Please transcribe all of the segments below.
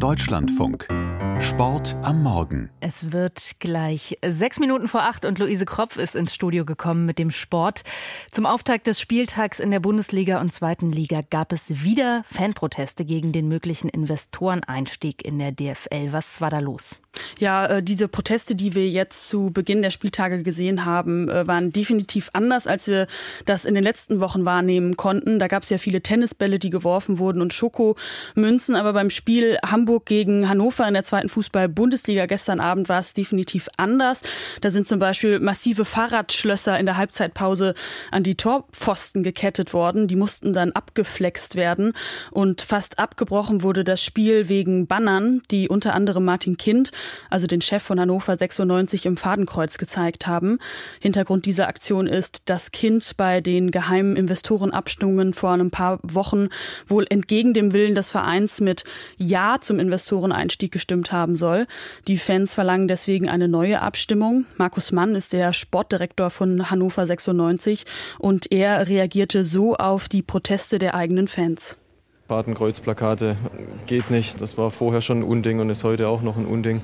Deutschlandfunk. Sport am Morgen. Es wird gleich sechs Minuten vor acht und Luise Kropf ist ins Studio gekommen mit dem Sport. Zum Auftakt des Spieltags in der Bundesliga und zweiten Liga gab es wieder Fanproteste gegen den möglichen Investoreneinstieg in der DFL. Was war da los? Ja, äh, diese Proteste, die wir jetzt zu Beginn der Spieltage gesehen haben, äh, waren definitiv anders, als wir das in den letzten Wochen wahrnehmen konnten. Da gab es ja viele Tennisbälle, die geworfen wurden und Schokomünzen. Aber beim Spiel Hamburg gegen Hannover in der zweiten Fußball-Bundesliga gestern Abend war es definitiv anders. Da sind zum Beispiel massive Fahrradschlösser in der Halbzeitpause an die Torpfosten gekettet worden. Die mussten dann abgeflext werden. Und fast abgebrochen wurde das Spiel wegen Bannern, die unter anderem Martin Kind also den Chef von Hannover 96 im Fadenkreuz gezeigt haben. Hintergrund dieser Aktion ist, dass Kind bei den geheimen Investorenabstimmungen vor ein paar Wochen wohl entgegen dem Willen des Vereins mit Ja zum Investoreneinstieg gestimmt haben soll. Die Fans verlangen deswegen eine neue Abstimmung. Markus Mann ist der Sportdirektor von Hannover 96 und er reagierte so auf die Proteste der eigenen Fans. Fadenkreuzplakate geht nicht. Das war vorher schon ein Unding und ist heute auch noch ein Unding.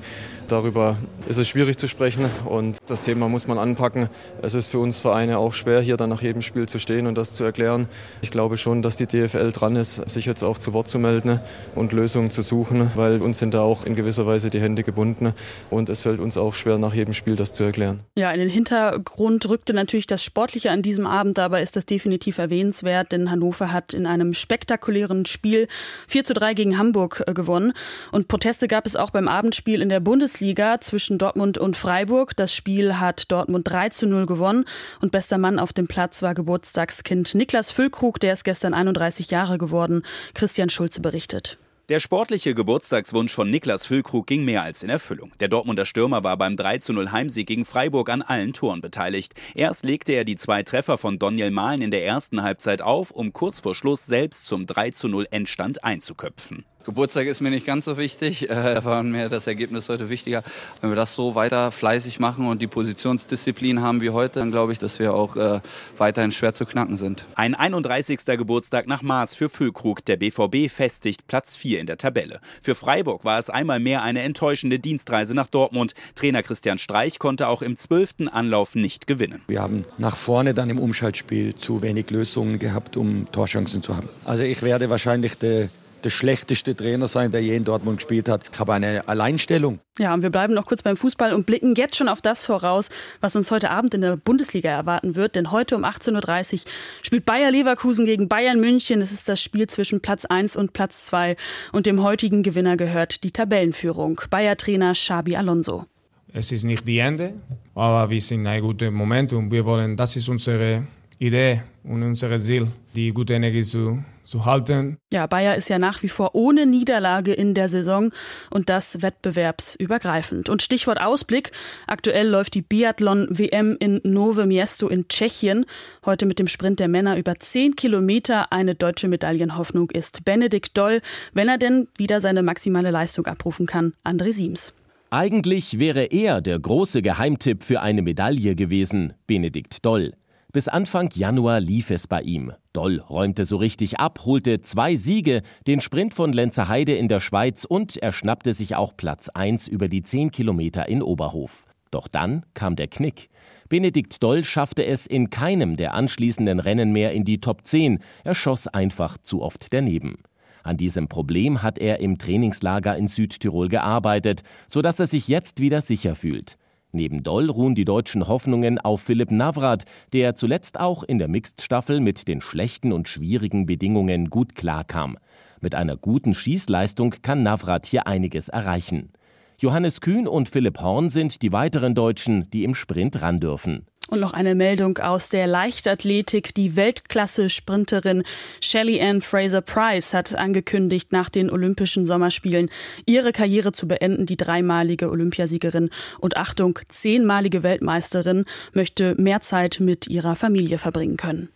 Darüber ist es schwierig zu sprechen und das Thema muss man anpacken. Es ist für uns Vereine auch schwer, hier dann nach jedem Spiel zu stehen und das zu erklären. Ich glaube schon, dass die DFL dran ist, sich jetzt auch zu Wort zu melden und Lösungen zu suchen, weil uns sind da auch in gewisser Weise die Hände gebunden und es fällt uns auch schwer, nach jedem Spiel das zu erklären. Ja, in den Hintergrund rückte natürlich das Sportliche an diesem Abend, dabei ist das definitiv erwähnenswert, denn Hannover hat in einem spektakulären Spiel 4 zu 3 gegen Hamburg äh, gewonnen und Proteste gab es auch beim Abendspiel in der Bundesliga. Bundesliga zwischen Dortmund und Freiburg. Das Spiel hat Dortmund 3 zu 0 gewonnen und bester Mann auf dem Platz war Geburtstagskind Niklas Füllkrug, der ist gestern 31 Jahre geworden. Christian Schulze berichtet. Der sportliche Geburtstagswunsch von Niklas Füllkrug ging mehr als in Erfüllung. Der Dortmunder Stürmer war beim 3 zu 0 Heimsieg gegen Freiburg an allen Toren beteiligt. Erst legte er die zwei Treffer von Daniel Mahlen in der ersten Halbzeit auf, um kurz vor Schluss selbst zum 3 zu 0 Endstand einzuköpfen. Geburtstag ist mir nicht ganz so wichtig. Äh, da war mir das Ergebnis heute wichtiger. Wenn wir das so weiter fleißig machen und die Positionsdisziplin haben wie heute, dann glaube ich, dass wir auch äh, weiterhin schwer zu knacken sind. Ein 31. Geburtstag nach Maß für Füllkrug. Der BVB festigt Platz 4 in der Tabelle. Für Freiburg war es einmal mehr eine enttäuschende Dienstreise nach Dortmund. Trainer Christian Streich konnte auch im zwölften Anlauf nicht gewinnen. Wir haben nach vorne dann im Umschaltspiel zu wenig Lösungen gehabt, um Torchancen zu haben. Also ich werde wahrscheinlich der der schlechteste Trainer sein, der je in Dortmund gespielt hat. Ich habe eine Alleinstellung. Ja, und wir bleiben noch kurz beim Fußball und blicken jetzt schon auf das voraus, was uns heute Abend in der Bundesliga erwarten wird. Denn heute um 18.30 Uhr spielt Bayer Leverkusen gegen Bayern München. Es ist das Spiel zwischen Platz 1 und Platz 2. Und dem heutigen Gewinner gehört die Tabellenführung. Bayer-Trainer Xabi Alonso. Es ist nicht die Ende, aber wir sind in einem guten Moment und wir wollen, das ist unsere Idee und unser Ziel, die gute Energie zu, zu halten. Ja, Bayer ist ja nach wie vor ohne Niederlage in der Saison und das wettbewerbsübergreifend. Und Stichwort Ausblick. Aktuell läuft die Biathlon-WM in Nove Miesto in Tschechien. Heute mit dem Sprint der Männer über 10 Kilometer. Eine deutsche Medaillenhoffnung ist Benedikt Doll, wenn er denn wieder seine maximale Leistung abrufen kann. André Siems. Eigentlich wäre er der große Geheimtipp für eine Medaille gewesen, Benedikt Doll. Bis Anfang Januar lief es bei ihm. Doll räumte so richtig ab, holte zwei Siege, den Sprint von Lenzerheide in der Schweiz und er schnappte sich auch Platz 1 über die 10 Kilometer in Oberhof. Doch dann kam der Knick. Benedikt Doll schaffte es in keinem der anschließenden Rennen mehr in die Top 10. Er schoss einfach zu oft daneben. An diesem Problem hat er im Trainingslager in Südtirol gearbeitet, sodass er sich jetzt wieder sicher fühlt. Neben Doll ruhen die deutschen Hoffnungen auf Philipp Navrat, der zuletzt auch in der Mixed-Staffel mit den schlechten und schwierigen Bedingungen gut klarkam. Mit einer guten Schießleistung kann Navrat hier einiges erreichen. Johannes Kühn und Philipp Horn sind die weiteren Deutschen, die im Sprint ran dürfen. Und noch eine Meldung aus der Leichtathletik. Die Weltklasse-Sprinterin Shelly Ann Fraser Price hat angekündigt, nach den Olympischen Sommerspielen ihre Karriere zu beenden. Die dreimalige Olympiasiegerin und Achtung, zehnmalige Weltmeisterin möchte mehr Zeit mit ihrer Familie verbringen können.